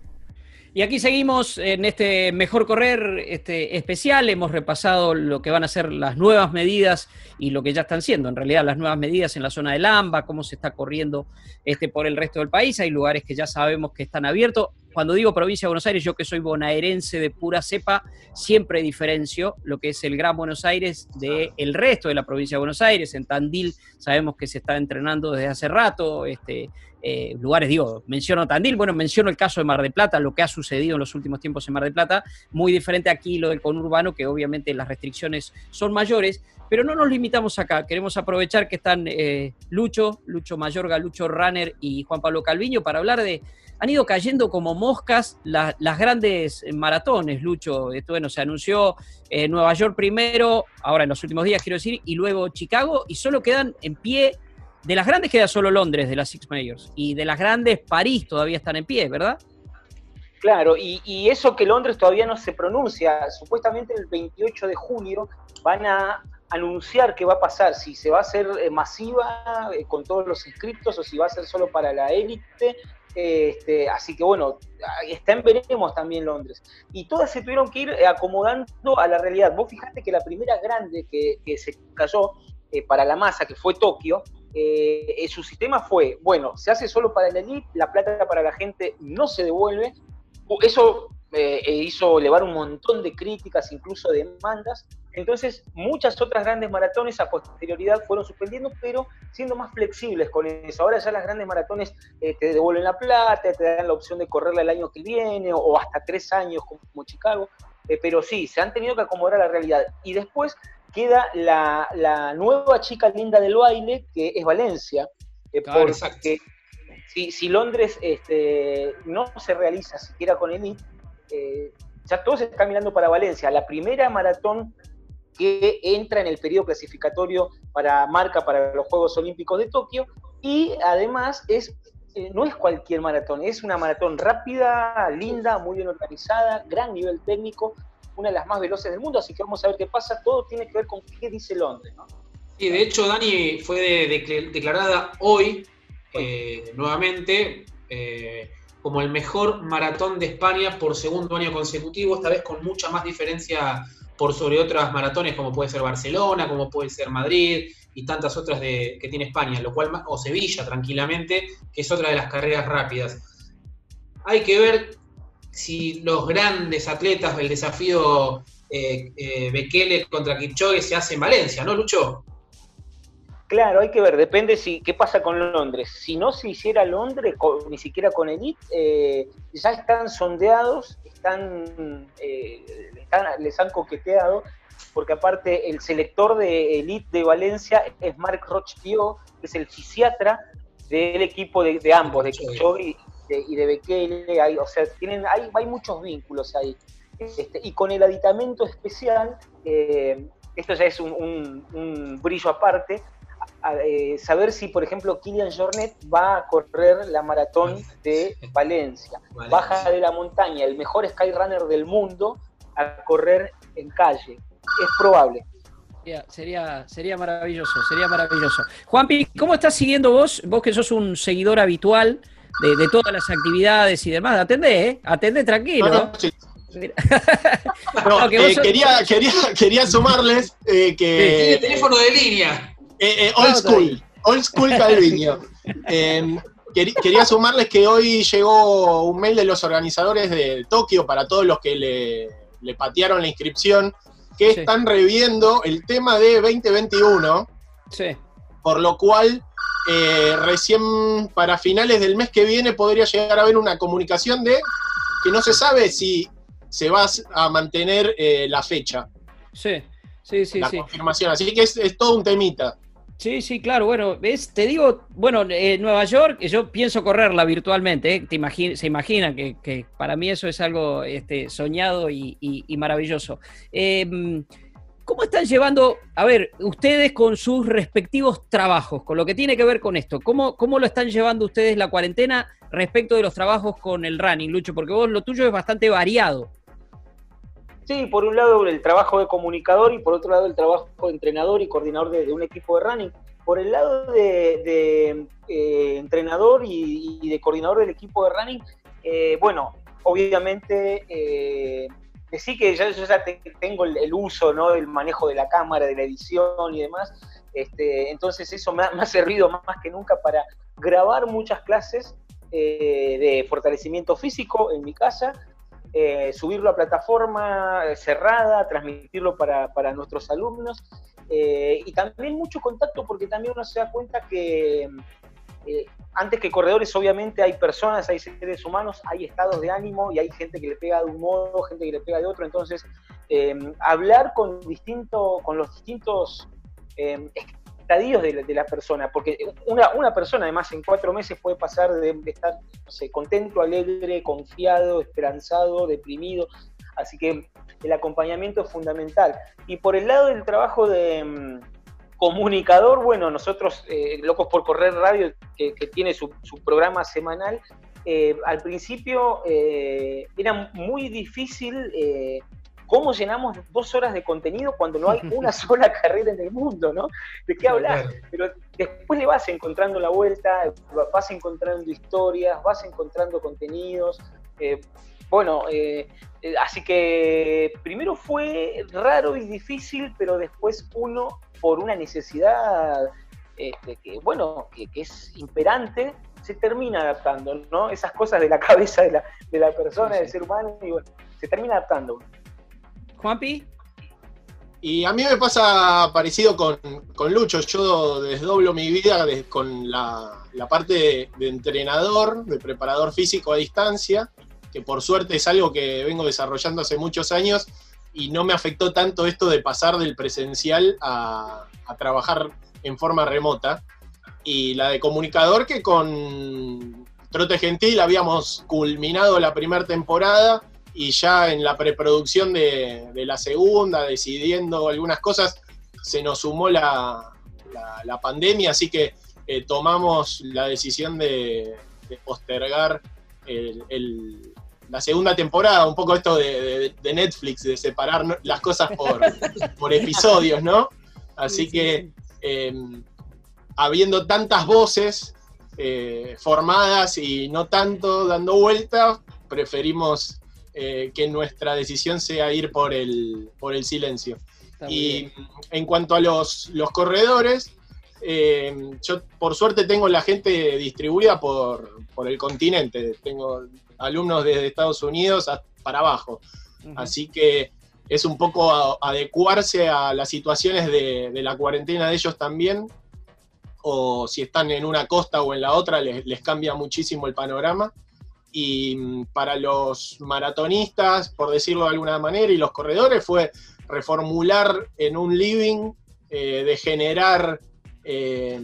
Y aquí seguimos en este Mejor Correr este especial. Hemos repasado lo que van a ser las nuevas medidas y lo que ya están siendo, en realidad, las nuevas medidas en la zona del AMBA, cómo se está corriendo este, por el resto del país. Hay lugares que ya sabemos que están abiertos. Cuando digo provincia de Buenos Aires, yo que soy bonaerense de pura cepa, siempre diferencio lo que es el Gran Buenos Aires del el resto de la provincia de Buenos Aires. En Tandil sabemos que se está entrenando desde hace rato. Este, eh, lugares, digo, menciono Tandil, bueno, menciono el caso de Mar del Plata, lo que ha sucedido en los últimos tiempos en Mar del Plata, muy diferente aquí lo del conurbano, que obviamente las restricciones son mayores, pero no nos limitamos acá, queremos aprovechar que están eh, Lucho, Lucho Mayorga, Lucho Runner y Juan Pablo Calviño para hablar de, han ido cayendo como moscas las grandes maratones, Lucho, esto, bueno, se anunció eh, Nueva York primero, ahora en los últimos días quiero decir, y luego Chicago, y solo quedan en pie de las grandes queda solo Londres, de las Six Majors. Y de las grandes, París todavía están en pie, ¿verdad? Claro, y, eso que Londres todavía no se pronuncia. Supuestamente el 28 de julio van a anunciar qué va a pasar, si se va a hacer eh, masiva eh, con todos los inscriptos o si va a ser solo para la élite. Este, así que bueno, está en veremos también Londres. Y todas se tuvieron que ir eh, acomodando a la realidad. Vos fijate que la primera grande que, se cayó para la masa, que fue Tokio, eh, su sistema fue, bueno, se hace solo para la elite, la plata para la gente no se devuelve. Eso eh, e hizo elevar un montón de críticas, incluso demandas. Entonces, muchas otras grandes maratones a posterioridad fueron suspendiendo, pero siendo más flexibles con eso. Ahora ya las grandes maratones eh, te devuelven la plata, te dan la opción de correrla el año que viene o, hasta tres años como, Chicago. pero sí, se han tenido que acomodar a la realidad. Y después queda la, nueva chica linda del baile, que es Valencia. Eh, porque si, Londres este, no se realiza siquiera con Elite, eh, ya todos están mirando para Valencia. La primera maratón que entra en el periodo clasificatorio para marca para los Juegos Olímpicos de Tokio y además es eh, no es cualquier maratón, es una maratón rápida, linda, muy bien organizada, gran nivel técnico, una de las más veloces del mundo, así que vamos a ver qué pasa. Todo tiene que ver con qué dice Londres, ¿no? Sí, de hecho, Dani fue declarada hoy, eh, nuevamente, eh, como el mejor maratón de España por segundo año consecutivo, esta vez con mucha más diferencia por sobre otras maratones, como puede ser Barcelona, como puede ser Madrid y tantas otras de, que tiene España, lo cual, o Sevilla, tranquilamente, que es otra de las carreras rápidas. Hay que ver si los grandes atletas del desafío eh, eh, Bekele contra Kipchoge se hace en Valencia, ¿no, Lucho? Claro, hay que ver, depende si qué pasa con Londres. Si no se hiciera Londres, ni siquiera con Elite, eh, ya están sondeados, están, les han coqueteado, porque aparte el selector de Elite de Valencia es Marc Roche-Pio, que es el fisiatra del equipo de, ambos, de Kipchoge y de Bekele, hay, o sea, tienen, hay, hay muchos vínculos ahí. Este, y con el aditamento especial, eh, esto ya es un, brillo aparte, eh, saber si, por ejemplo, Kilian Jornet va a correr la maratón de Valencia. Baja de la montaña, el mejor skyrunner del mundo, a correr en calle. Es probable. Sería, sería, maravilloso, sería maravilloso. Juanpi, ¿cómo estás siguiendo vos? Vos que sos un seguidor habitual de, todas las actividades y demás. Atendé, ¿eh? Atendé tranquilo. No, eh, quería, quería, quería sumarles eh, que. Tiene teléfono de línea. Eh, old school. Old school Calviño. Em, quería sumarles que hoy llegó un mail de los organizadores de Tokio para todos los que le, le patearon la inscripción, que están reviendo el tema de 2021. Sí. Por lo cual eh, recién para finales del mes que viene podría llegar a haber una comunicación de que no se sabe si se va a mantener eh, la fecha. Sí, sí, sí. La confirmación, así que es, todo un temita. Sí, sí, claro. Bueno, ves, te digo, bueno, eh, Nueva York, yo pienso correrla virtualmente. Te se imagina que, para mí eso es algo este, soñado y, y maravilloso. ¿Cómo están llevando, a ver, ustedes con sus respectivos trabajos, con lo que tiene que ver con esto? ¿Cómo, cómo lo están llevando ustedes la cuarentena respecto de los trabajos con el running, Lucho? Porque vos lo tuyo es bastante variado. Sí, por un lado el trabajo de comunicador y por otro lado el trabajo de entrenador y coordinador de, un equipo de running. Por el lado de, eh, entrenador y, de coordinador del equipo de running, eh, bueno, obviamente eh, sí que ya, yo ya tengo el, uso, ¿no? el manejo de la cámara, de la edición y demás. Este, entonces eso me ha, servido más, que nunca para grabar muchas clases de fortalecimiento físico en mi casa, eh, subirlo a plataforma eh, cerrada, transmitirlo para, nuestros alumnos eh, y también mucho contacto porque también uno se da cuenta que antes que corredores obviamente hay personas, hay seres humanos, hay estados de ánimo y hay gente que le pega de un modo, gente que le pega de otro, entonces hablar con, distinto, con los distintos estadios de la, persona, porque una, persona además en cuatro meses puede pasar de, estar contento, alegre, confiado, esperanzado, deprimido, así que el acompañamiento es fundamental. Y por el lado del trabajo de mm, comunicador, bueno, nosotros, eh, Locos por Correr Radio, que, tiene su, programa semanal, eh, al principio eh, era muy difícil ¿Cómo llenamos dos horas de contenido cuando no hay una sola carrera en el mundo, ¿no? ¿De qué hablar? Pero después le vas encontrando la vuelta, vas encontrando historias, vas encontrando contenidos. Bueno, así que primero fue raro y difícil, pero después uno, por una necesidad este, que, bueno, que, es imperante, se termina adaptando, ¿no? Esas cosas de la cabeza de la, de la persona, del ser humano, y bueno, se termina adaptando. Juanpi. Y a mí me pasa parecido con, Lucho, yo desdoblo mi vida con la, parte de, entrenador, de preparador físico a distancia, que por suerte es algo que vengo desarrollando hace muchos años y no me afectó tanto esto de pasar del presencial a, trabajar en forma remota. Y la de comunicador que con Trote Gentil habíamos culminado la primera temporada y ya en la preproducción de, la segunda, decidiendo algunas cosas, se nos sumó la, pandemia, así que eh, tomamos la decisión de, postergar la segunda temporada, un poco esto de, Netflix, de separar las cosas por, por episodios, ¿no? Así que em, habiendo tantas voces eh, formadas y no tanto dando vueltas, preferimos eh, que nuestra decisión sea ir por el, por el silencio. y en cuanto a los, los corredores, eh, yo por suerte tengo la gente distribuida por, el continente. Tengo alumnos desde Estados Unidos para abajo. Así que es un poco adecuarse a las situaciones de, la cuarentena de ellos también. O si están en una costa o en la otra, les, les cambia muchísimo el panorama y mm, para los maratonistas, por decirlo de alguna manera, y los corredores fue reformular en un living, eh, de generar eh,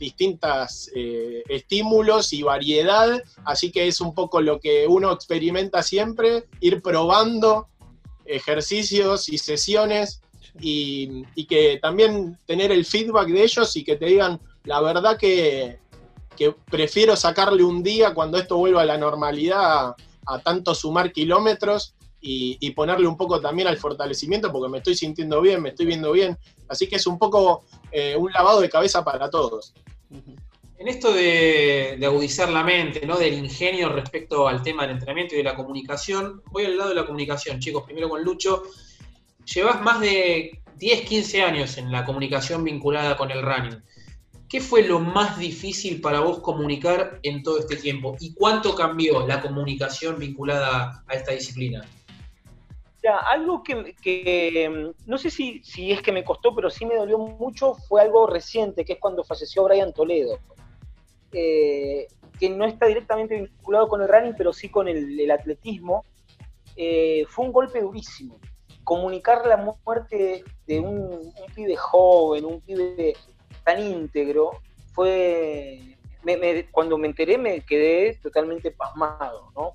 distintos eh, estímulos y variedad, así que es un poco lo que uno experimenta siempre, ir probando ejercicios y sesiones y, y que también tener el feedback de ellos y que te digan, la verdad que que prefiero sacarle un día cuando esto vuelva a la normalidad a, tanto sumar kilómetros y, ponerle un poco también al fortalecimiento porque me estoy sintiendo bien, me estoy viendo bien. Así que es un poco eh, un lavado de cabeza para todos. En esto de, agudizar la mente, ¿no? del ingenio respecto al tema del entrenamiento y de la comunicación, voy al lado de la comunicación, chicos, primero con Lucho. Llevas más de 10, 15 años en la comunicación vinculada con el running. ¿Qué fue lo más difícil para vos comunicar en todo este tiempo? ¿Y cuánto cambió la comunicación vinculada a esta disciplina? Algo que, no sé si, es que me costó, pero sí me dolió mucho, fue algo reciente, que es cuando falleció Brian Toledo, eh, que no está directamente vinculado con el running, pero sí con el, atletismo. Eh, fue un golpe durísimo. Comunicar la muerte de un, un pibe joven, un pibe tan íntegro, fue, cuando me enteré me quedé totalmente pasmado, ¿no?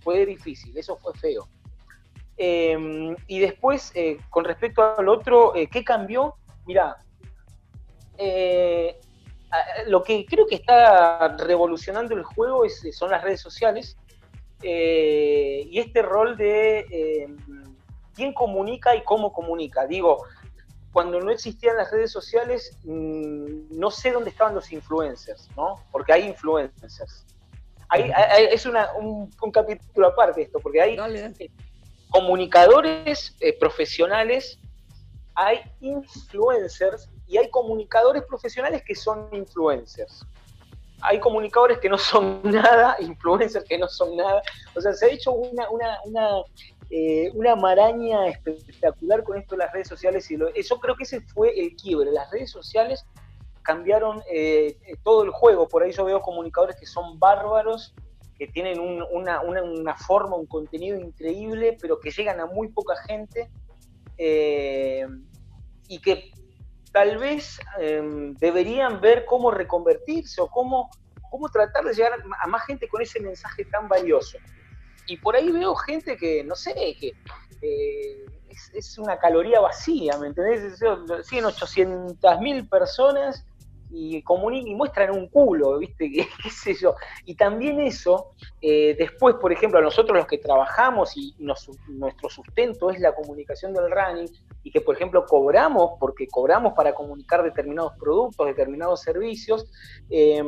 Fue difícil, eso fue feo. Em, y después, eh, con respecto al otro, eh, ¿qué cambió? Mira, eh, lo que creo que está revolucionando el juego es, son las redes sociales y este rol de em, quién comunica y cómo comunica. Digo, cuando no existían las redes sociales, mm, no sé dónde estaban los influencers, ¿no? Porque hay influencers. Hay, hay- es una- un, un capítulo aparte esto, porque hay dale. Comunicadores eh, profesionales, hay influencers y hay comunicadores profesionales que son influencers. Hay comunicadores que no son nada, influencers que no son nada. O sea, se ha hecho una, una, una, eh, una maraña espectacular con esto de las redes sociales. y lo- Yo creo que ese fue el quiebre. Las redes sociales cambiaron eh, todo el juego. Por ahí yo veo comunicadores que son bárbaros, que tienen un- una, una- forma, un contenido increíble, pero que llegan a muy poca gente eh, y que tal vez eh, deberían ver cómo reconvertirse o cómo, cómo tratar de llegar a más gente con ese mensaje tan valioso. Y por ahí veo gente que, no sé, que eh, es, es una caloría vacía, ¿me entendés? Siguen 800 mil personas y, y muestran un culo, ¿viste? ¿Qué, qué sé yo? Y también eso, eh, después, por ejemplo, a nosotros los que trabajamos y nuestro sustento es la comunicación del running, y que, por ejemplo, cobramos, porque cobramos para comunicar determinados productos, determinados servicios, eh,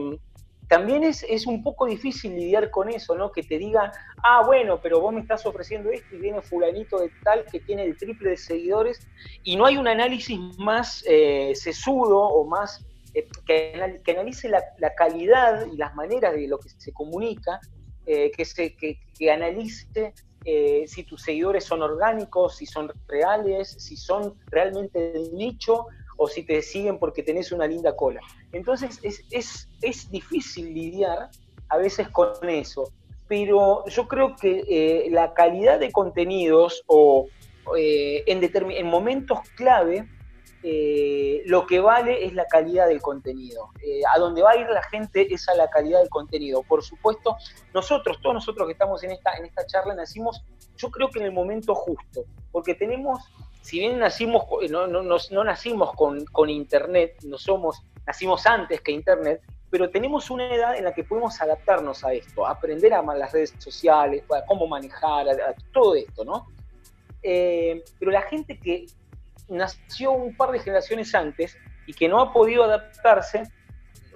también es, es un poco difícil lidiar con eso, ¿no? Que te digan, ah, bueno, pero vos me estás ofreciendo esto y viene fulanito de tal que tiene el triple de seguidores y no hay un análisis más eh, sesudo o más eh, que, anal- que analice la, calidad y las maneras de lo que se comunica, eh, que, se, que, analice eh, si tus seguidores son orgánicos, si son reales, si son realmente de nicho o si te siguen porque tenés una linda cola. Entonces es, es, es difícil lidiar a veces con eso, pero yo creo que la calidad de contenidos o en, en momentos clave, eh, lo que vale es la calidad del contenido. Eh, a donde va a ir la gente es a la calidad del contenido. Por supuesto, nosotros, todos nosotros que estamos en esta, en esta charla, nacimos, yo creo que en el momento justo, porque tenemos, si bien nacimos, no, no, no nacimos con, con Internet, no somos, nacimos antes que Internet, pero tenemos una edad en la que podemos adaptarnos a esto, aprender a ma- las redes sociales, cómo manejar, a todo esto, ¿no? Eh, pero la gente que nació un par de generaciones antes y que no ha podido adaptarse,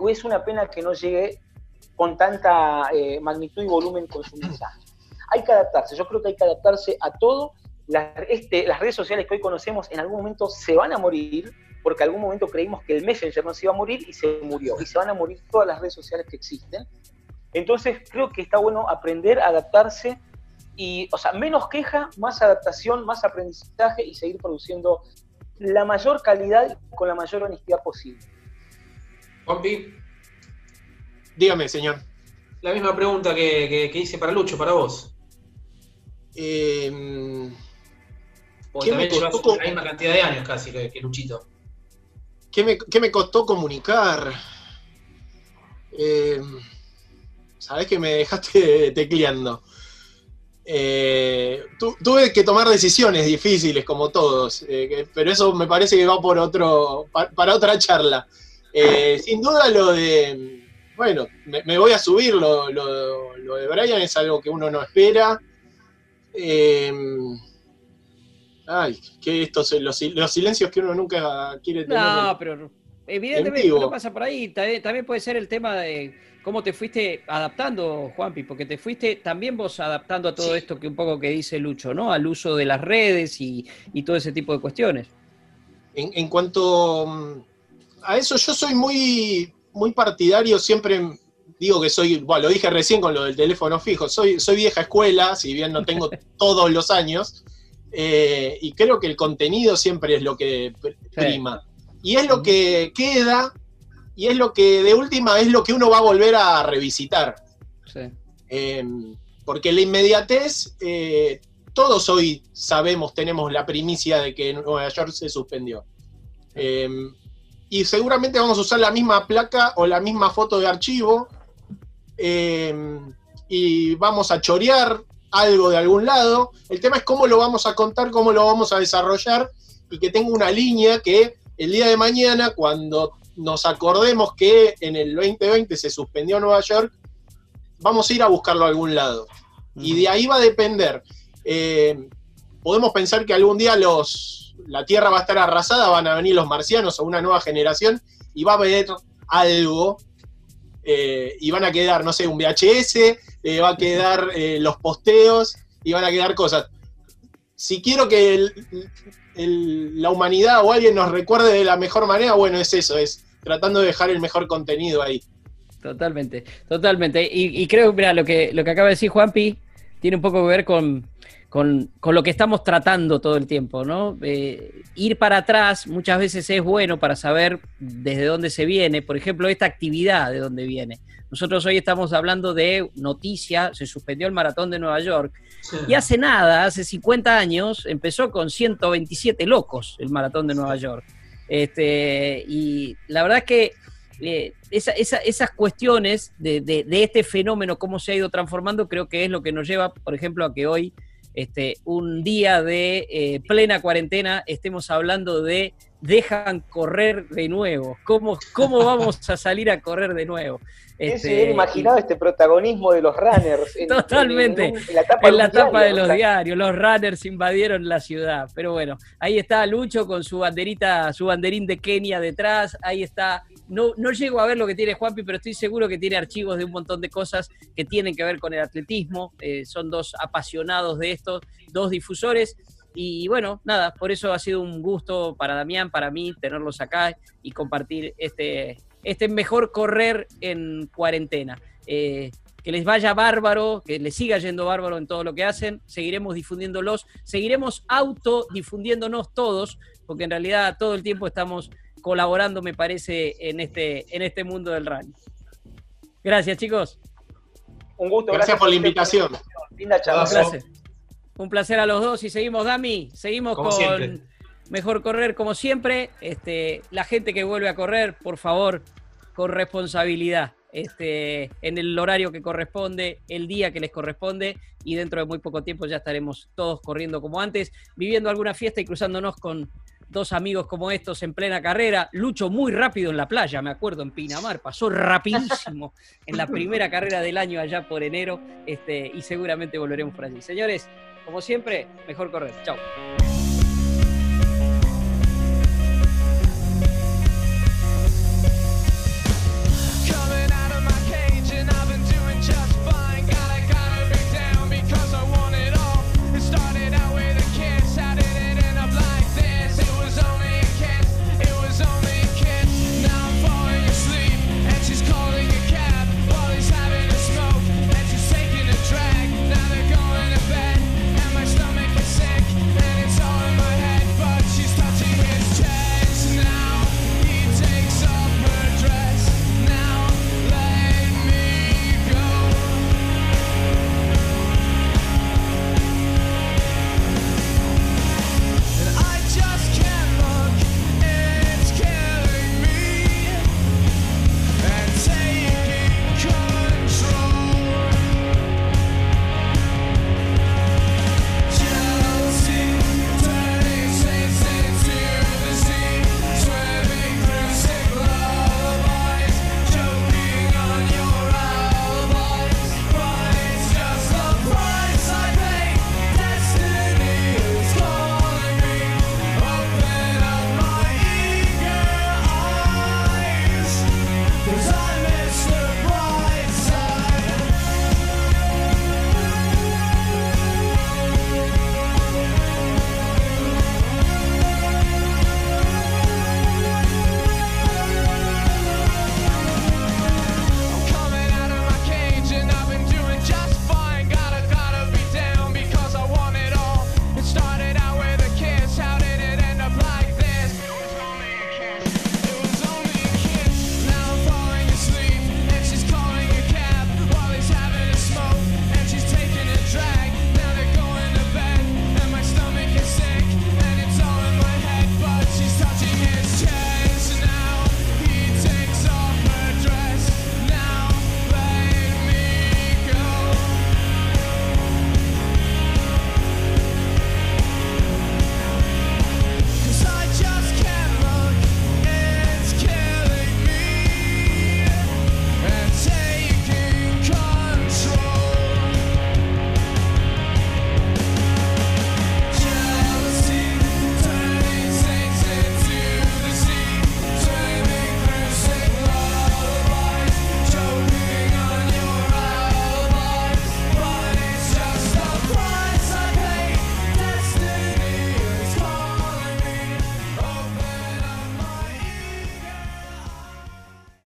es una pena que no llegue con tanta eh, magnitud y volumen con su mensaje. Hay que adaptarse, yo creo que hay que adaptarse a todo. Las, este, las redes sociales que hoy conocemos en algún momento se van a morir, porque en algún momento creímos que el Messenger no se iba a morir y se murió. Y se van a morir todas las redes sociales que existen. Entonces creo que está bueno aprender a adaptarse y, o sea, menos queja, más adaptación, más aprendizaje y seguir produciendo la mayor calidad y con la mayor honestidad posible. Juanpi, Dígame, señor. la misma pregunta que, que- que hice para Lucho, para vos. Eh, ¿Qué me costó? la misma cantidad de años casi que, que Luchito. ¿qué, me, qué me costó comunicar? Eh, Sabés que me dejaste tecleando. Eh, tu- tuve que tomar decisiones difíciles, como todos, eh, pero eso me parece que va por otro, pa- para otra charla. Eh, sin duda lo de, bueno, me, me voy a subir, lo, lo- lo de Brian es algo que uno no espera. Ay, que estos los, los silencios que uno nunca quiere tener. No, pero evidentemente no pasa por ahí. También, también puede ser el tema de cómo te fuiste adaptando, Juanpi, porque te fuiste también vos adaptando a todo Sí. esto que un poco que dice Lucho, ¿no? Al uso de las redes y, y todo ese tipo de cuestiones. En, en cuanto mm, a eso, yo soy muy, muy partidario, siempre digo que soy, bueno, lo dije recién con lo del teléfono fijo, soy, soy vieja escuela, si bien no tengo todos los años, eh, y creo que el contenido siempre es lo que pr- prima. Y es lo que queda, y es lo que de última es lo que uno va a volver a revisitar. Sí. Eh, porque la inmediatez, eh, todos hoy sabemos, tenemos la primicia de que Nueva York se suspendió. Eh, y seguramente vamos a usar la misma placa o la misma foto de archivo. eh, y vamos a chorear algo de algún lado. El tema es cómo lo vamos a contar, cómo lo vamos a desarrollar y que tenga una línea que el día de mañana, cuando nos acordemos que en el 2020 se suspendió Nueva York, vamos a ir a buscarlo a algún lado. Y de ahí va a depender. eh, podemos pensar que algún día los, la Tierra va a estar arrasada, van a venir los marcianos o una nueva generación y va a haber algo eh, y van a quedar, no sé, un VHS, eh, va a quedar los posteos y van a quedar cosas. Si quiero que el- el- la humanidad o alguien nos recuerde de la mejor manera, bueno, es eso, es tratando de dejar el mejor contenido ahí. Totalmente, totalmente. Y, y creo, mira, lo que, lo que acaba de decir Juanpi tiene un poco que ver con, con, con lo que estamos tratando todo el tiempo, ¿no? Eh, ir para atrás muchas veces es bueno para saber desde dónde se viene, por ejemplo, esta actividad de dónde viene. Nosotros hoy estamos hablando de noticia, se suspendió el maratón de Nueva York, y hace nada, hace 50 años, empezó con 127 locos el maratón de Nueva York. Este, y la verdad es que eh, esa- esa- esas cuestiones de, de- de este fenómeno, cómo se ha ido transformando, creo que es lo que nos lleva, por ejemplo, a que hoy, este, un día de eh, plena cuarentena, estemos hablando de dejan correr de nuevo. ¿Cómo, cómo vamos a salir a correr de nuevo? Ese Este, era imaginado este protagonismo de los runners. en- Totalmente. En, en la tapa, la de los diarios, los runners invadieron la ciudad. Pero bueno, ahí está Lucho con su banderita, su banderín de Kenia detrás. Ahí está. No, no llego a ver lo que tiene Juanpi, pero estoy seguro que tiene archivos de un montón de cosas que tienen que ver con el atletismo. Eh, son dos apasionados de esto, dos difusores. Y bueno, nada, por eso ha sido un gusto para Damián, para mí, tenerlos acá y compartir este, este mejor correr en cuarentena. Eh, que les vaya bárbaro, que les siga yendo bárbaro en todo lo que hacen, seguiremos difundiéndolos, seguiremos autodifundiéndonos todos, porque en realidad todo el tiempo estamos colaborando, me parece, en este, en este mundo del running. Gracias, chicos. Un gusto. Gracias por la invitación. Linda charla. Placer. Un placer a los dos y seguimos, Dami. Seguimos Como con siempre. Mejor Correr como siempre. Este, la gente que vuelve a correr, por favor, con responsabilidad. Este, en el horario que corresponde, el día que les corresponde y dentro de muy poco tiempo ya estaremos todos corriendo como antes, viviendo alguna fiesta y cruzándonos con dos amigos como estos en plena carrera. Lucho muy rápido en la playa, me acuerdo, en Pinamar, pasó rapidísimo en la primera carrera del año allá por enero este, y seguramente volveremos por allí. Señores, como siempre, mejor correr. Chao.